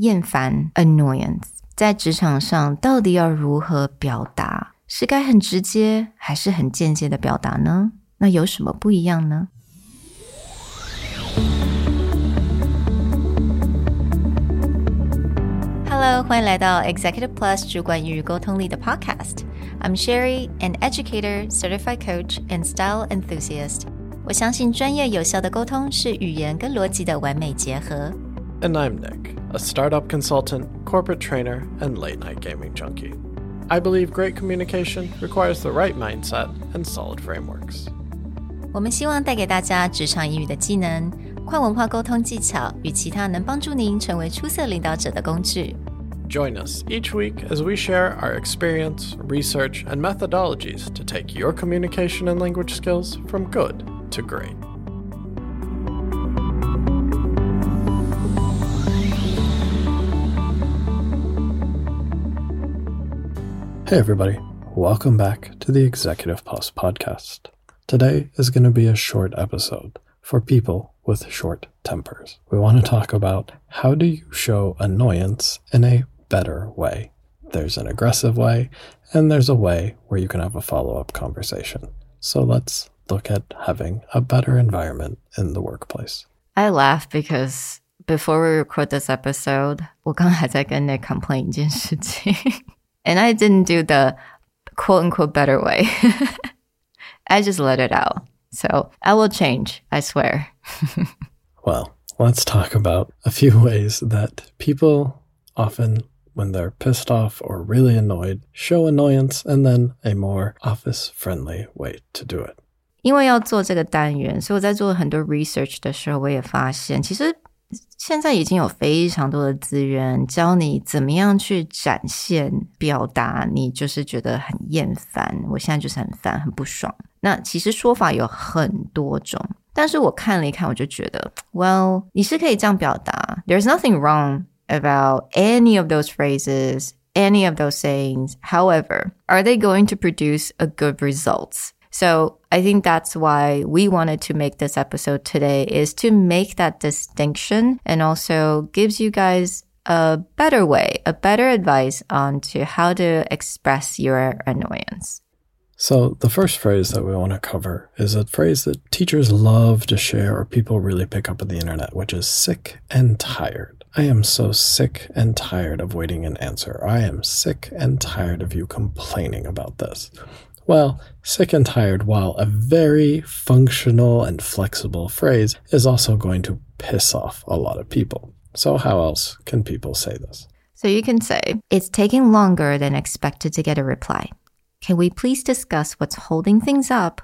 厌烦 （annoyance） 在职场上到底要如何表达？是该很直接，还是很间接的表达呢？那有什么不一样呢？Hello，欢迎来到 Executive Plus 主管与沟通力的 Podcast。I'm Sherry, an educator, certified coach, and style enthusiast. 我相信专业有效的沟通是语言跟逻辑的完美结合。 And I'm Nick, a startup consultant, corporate trainer, and late night gaming junkie. I believe great communication requires the right mindset and solid frameworks. 我们希望带给大家职场英语的技能、跨文化沟通技巧与其他能帮助您成为出色领导者的工具。Join us each week as we share our experience, research, and methodologies to take your communication and language skills from good to great. Hey, everybody. Welcome back to the Executive Plus podcast. Today is going to be a short episode for people with short tempers. We want to talk about how do you show annoyance in a better way. There's an aggressive way, and there's a way where you can have a follow up conversation. So let's look at having a better environment in the workplace. I laugh because before we record this episode, 我刚才在跟 Nick complain 一件事情。 and I didn't do the quote unquote better way. I just let it out. So I will change, I swear. well, let's talk about a few ways that people often, when they're pissed off or really annoyed, show annoyance and then a more office friendly way to do it. 因为要做这个单元，所以我在做很多 research 的时候，我也发现，其实 现在已经有非常多的资源教你怎么样去展现、表达，你就是觉得很厌烦。我现在就是很烦、很不爽。那其实说法有很多种，但是我看了一看，我就觉得，Well，你是可以这样表达。There's nothing wrong about any of those phrases, any of those sayings. However, are they going to produce a good results? So I think that's why we wanted to make this episode today is to make that distinction and also gives you guys a better way, a better advice on to how to express your annoyance. So, the first phrase that we want to cover is a phrase that teachers love to share or people really pick up on the internet, which is sick and tired. I am so sick and tired of waiting an answer. I am sick and tired of you complaining about this. Well, sick and tired, while a very functional and flexible phrase, is also going to piss off a lot of people. So, how else can people say this? So, you can say, It's taking longer than expected to get a reply. Can we please discuss what's holding things up?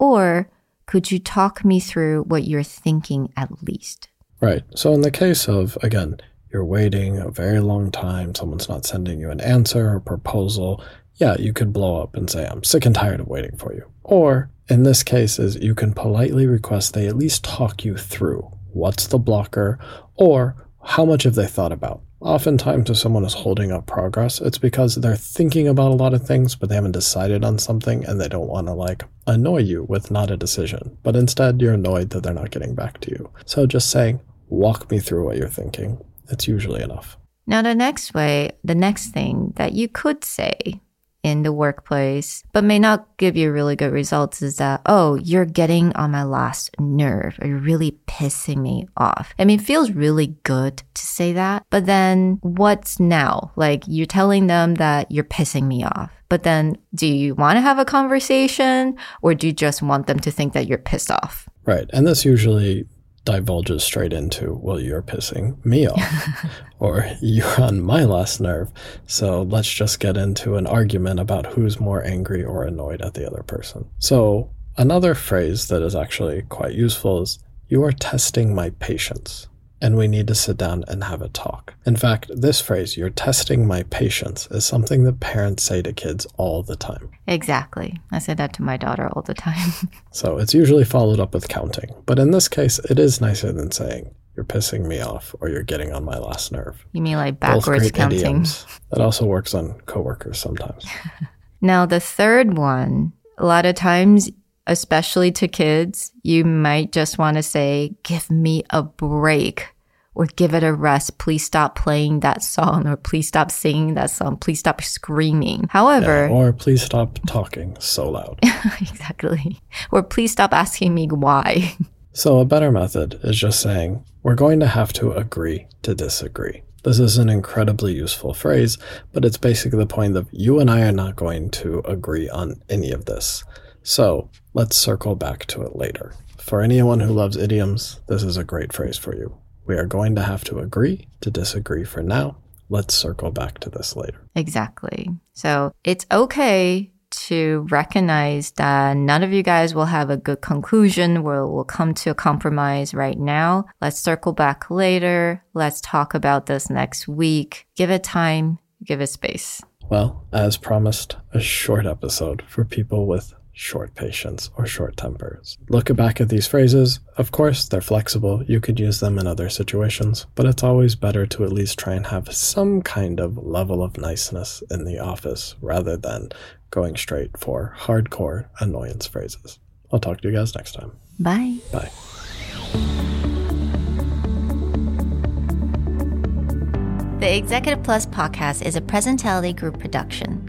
Or could you talk me through what you're thinking at least? Right. So, in the case of, again, you're waiting a very long time, someone's not sending you an answer or proposal, yeah, you could blow up and say, I'm sick and tired of waiting for you. Or in this case is you can politely request they at least talk you through what's the blocker or how much have they thought about. Oftentimes, if someone is holding up progress, it's because they're thinking about a lot of things, but they haven't decided on something and they don't want to like annoy you with not a decision. But instead, you're annoyed that they're not getting back to you. So just saying, walk me through what you're thinking. It's usually enough. Now, the next way, the next thing that you could say in the workplace, but may not give you really good results is that, oh, you're getting on my last nerve you're really pissing me off. I mean, it feels really good to say that, but then what's now? Like you're telling them that you're pissing me off. But then do you want to have a conversation or do you just want them to think that you're pissed off? Right. And this usually divulges straight into, well, you're pissing me off, or you're on my last nerve. So let's just get into an argument about who's more angry or annoyed at the other person. So another phrase that is actually quite useful is, you are testing my patience and we need to sit down and have a talk. In fact, this phrase, you're testing my patience, is something that parents say to kids all the time. Exactly. I say that to my daughter all the time. so it's usually followed up with counting. But in this case, it is nicer than saying, you're pissing me off or you're getting on my last nerve. You mean like backwards counting? Idioms. That also works on coworkers sometimes. now, the third one, a lot of times especially to kids, you might just want to say, give me a break. or give it a rest. Please stop playing that song or please stop singing that song. Please stop screaming. However, Yeah, or please stop talking so loud. exactly. Or please stop asking me why. So, a better method is just saying, we're going to have to agree to disagree. This is an incredibly useful phrase, but it's basically the point that you and I are not going to agree on any of this. So, let's circle back to it later. For anyone who loves idioms, this is a great phrase for you. We are going to have to agree to disagree for now. Let's circle back to this later. Exactly. So it's okay to recognize that none of you guys will have a good conclusion where we'll come to a compromise right now. Let's circle back later. Let's talk about this next week. Give it time, give it space. Well, as promised, a short episode for people with short patience or short tempers. Look back at these phrases. Of course, they're flexible. You could use them in other situations, but it's always better to at least try and have some kind of level of niceness in the office rather than going straight for hardcore annoyance phrases. I'll talk to you guys next time. Bye. Bye. The Executive Plus podcast is a Presentality Group production,